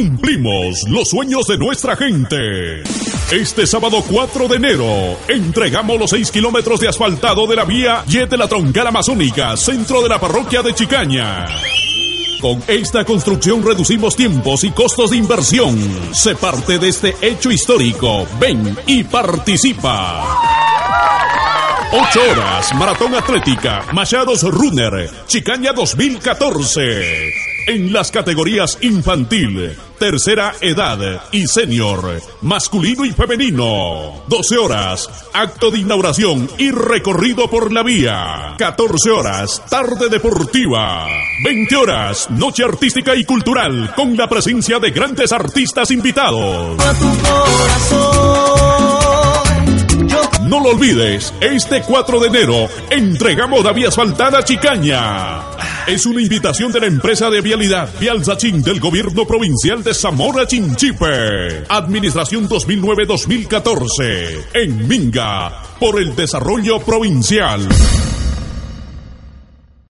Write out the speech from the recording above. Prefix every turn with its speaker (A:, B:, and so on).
A: cumplimos los sueños de nuestra gente. Este sábado 4 de enero entregamos los 6 kilómetros de asfaltado de la vía Y de la Troncal Amazónica, centro de la parroquia de Chicaña. Con esta construcción reducimos tiempos y costos de inversión. Se parte de este hecho histórico. Ven y participa. 8 horas, Maratón Atlética, Machados Runner, Chicaña 2014. En las categorías infantil, tercera edad y senior, masculino y femenino. 12 horas, acto de inauguración y recorrido por la vía. 14 horas, tarde deportiva. 20 horas, noche artística y cultural con la presencia de grandes artistas invitados. No lo olvides, este 4 de enero entregamos la vía asfaltada Chicaña. Es una invitación de la empresa de vialidad Vial Sachin del gobierno provincial de Zamora Chinchipe. Administración 2009-2014. En Minga, por el desarrollo provincial.